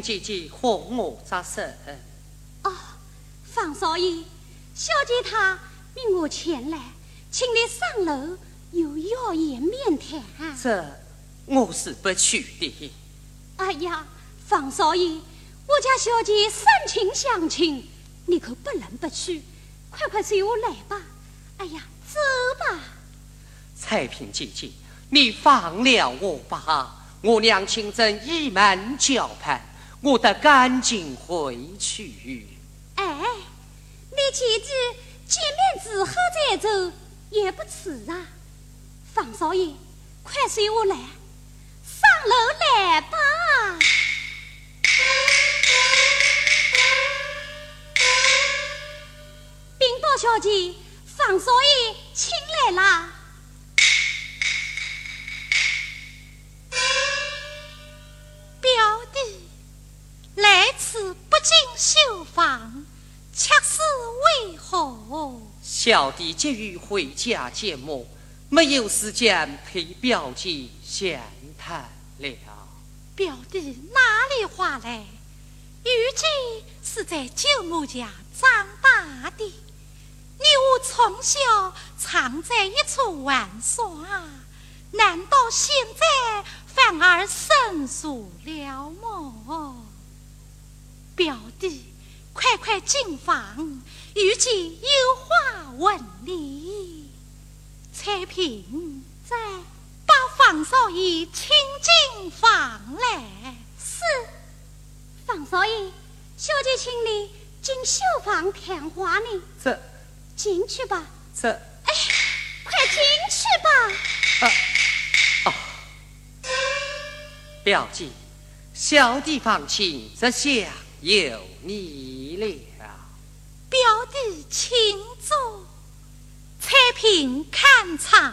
姐姐和我扎身。哦，方少爷，小姐她命我前来，请你上楼有要言面谈。这我是不去的。哎呀，方少爷，我家小姐深情相亲，你可不能不去。快快随我来吧。哎呀，走吧。彩萍姐姐，你放了我吧。我娘亲正倚门叫盼，我得赶紧回去。哎，你姐姐见面之后再走也不迟啊。方少爷，快随我来，上楼来吧。禀报小姐，方少爷请来了。小弟急于回家见母，没有时间陪表姐闲谈了。表弟哪里话来？玉姬是在舅母家长大的，你我从小常在一处玩耍，难道现在反而生疏了么？表弟，快快进房，玉姬有问你。彩屏在，把方少爷请进房来。是，方少爷，小姐请你进绣房谈话呢。这，进去吧。这，哎，快进去吧。啊，哦，表姐，小弟放心这下。有你了，表弟，请坐。彩萍看茶。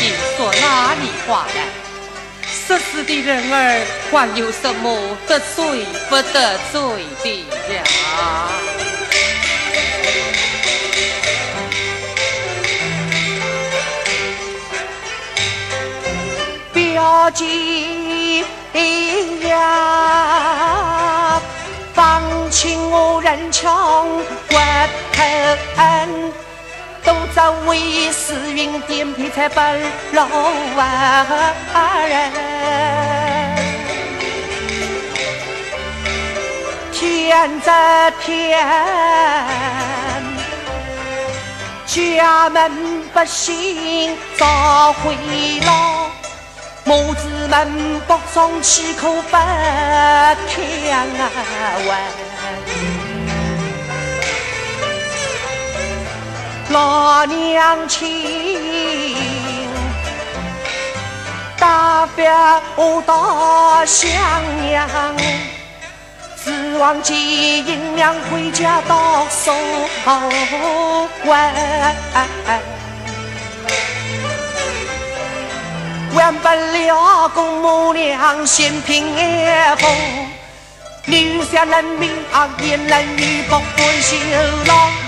你说哪里话来涉世的人儿还有什么得罪不得罪的呀表姐呀方情我人？穷骨头都在为时运点配才不老人。天在天，家门不幸遭毁了，母子们不中气口不开问，老娘亲。了大襄阳，指望金银两回家到手完，完不了公母娘心平风，女下人民啊，言男女不分羞老。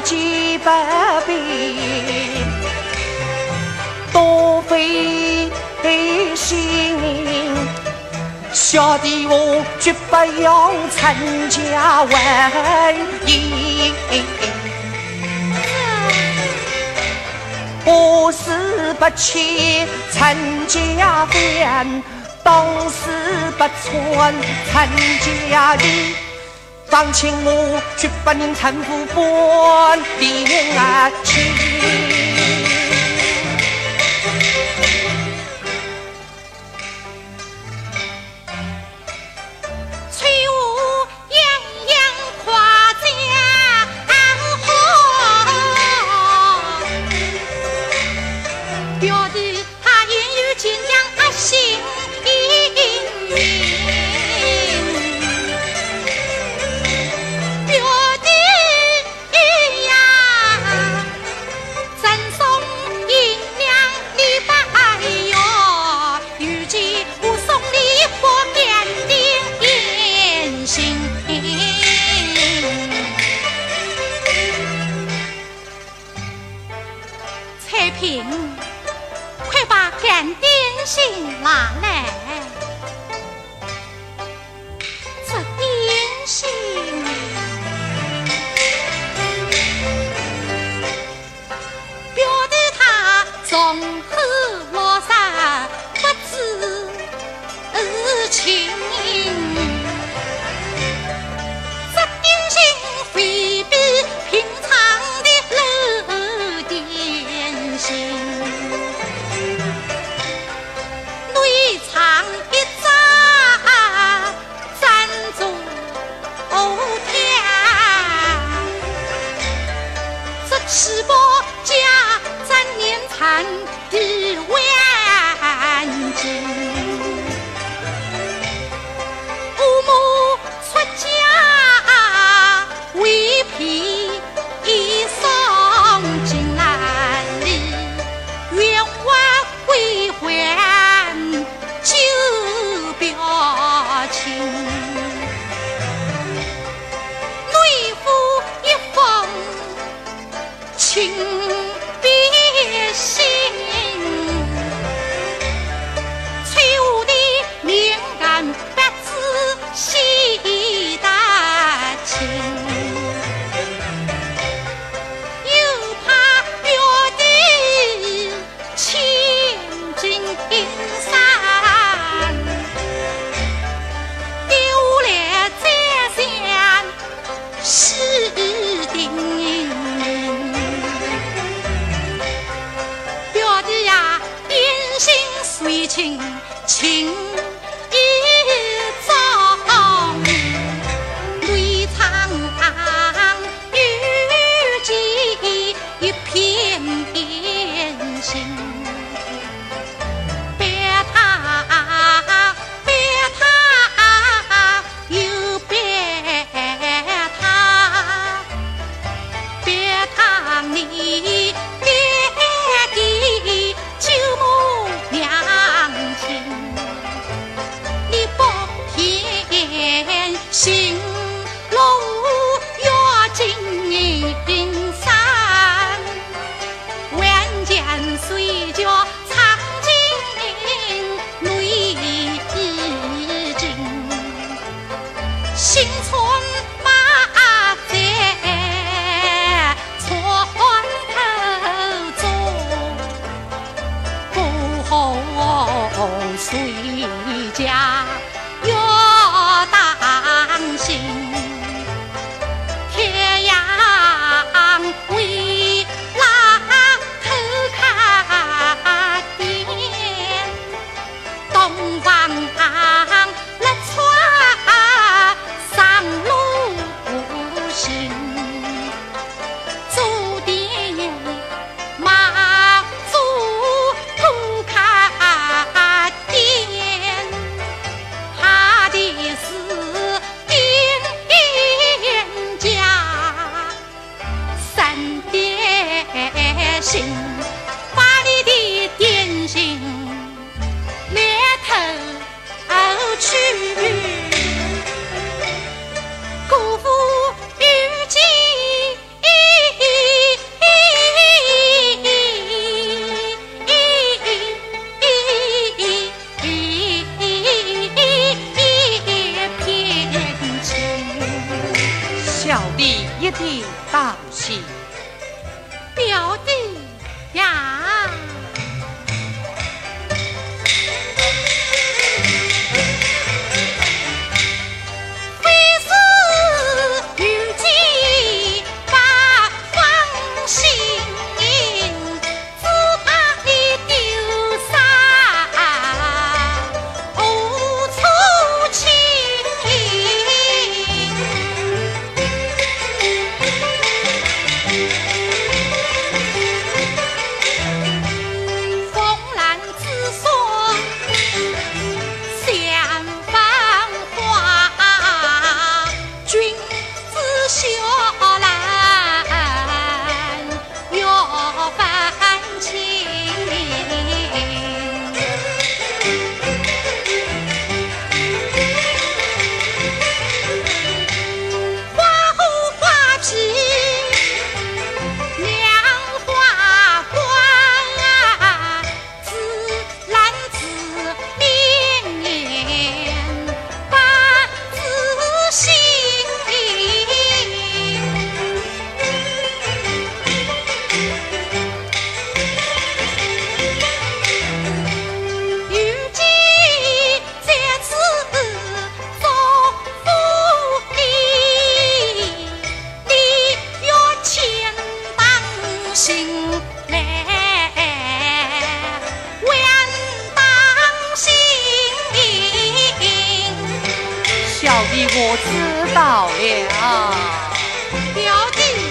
几百遍，多费心。小弟我绝不用陈家为义，我是不欺陈家反，当时不穿陈家衣。放情我绝不宁搀扶嘞世伯家三年谈地位。小弟我知道了，表弟。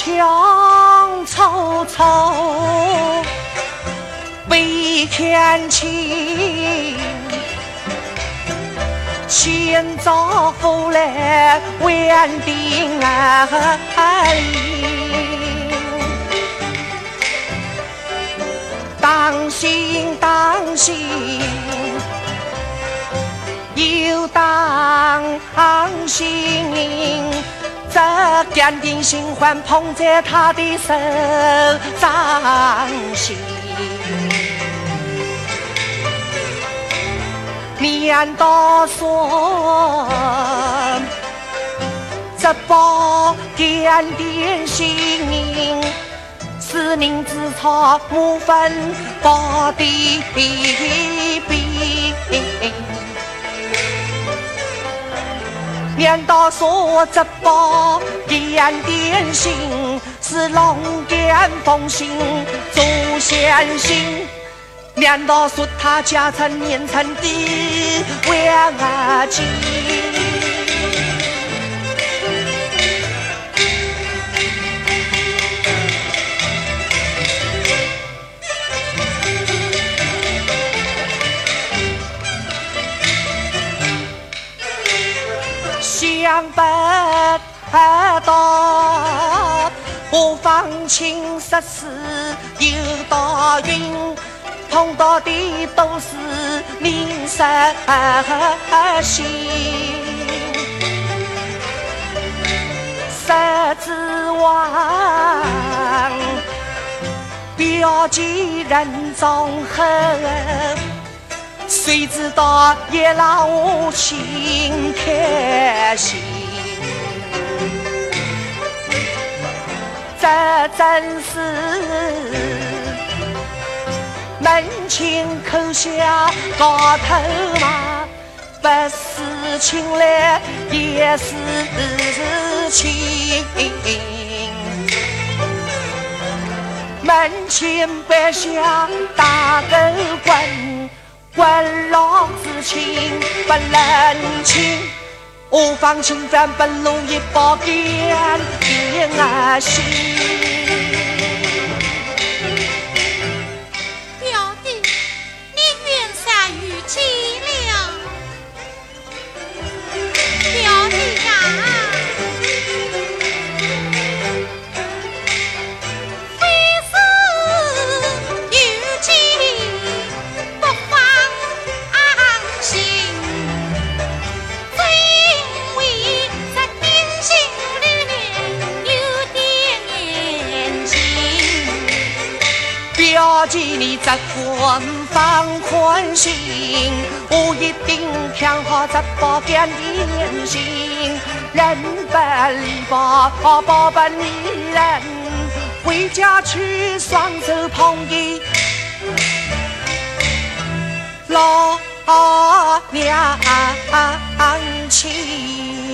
强曹操威天气千丈夫来万定来当心当心又当心这点点星环捧在他的手掌心难道说这包点点心银是人是草木分到的笔难道说这宝点点心是龙点风心祖先心？难道说他家产年成的万金？放情十四有道云，碰到的都是名实心。十指王，表记人中狠。谁知道夜郎无情开心？这真是门前口下高头马，不是亲来也是亲。门前摆下大狗棍。问老子亲不能亲，我方情反不如一把剑，点心。见你这官方宽心，我一定看好这宝干点心。人不离宝，宝不离人，回家去双手捧的老娘亲。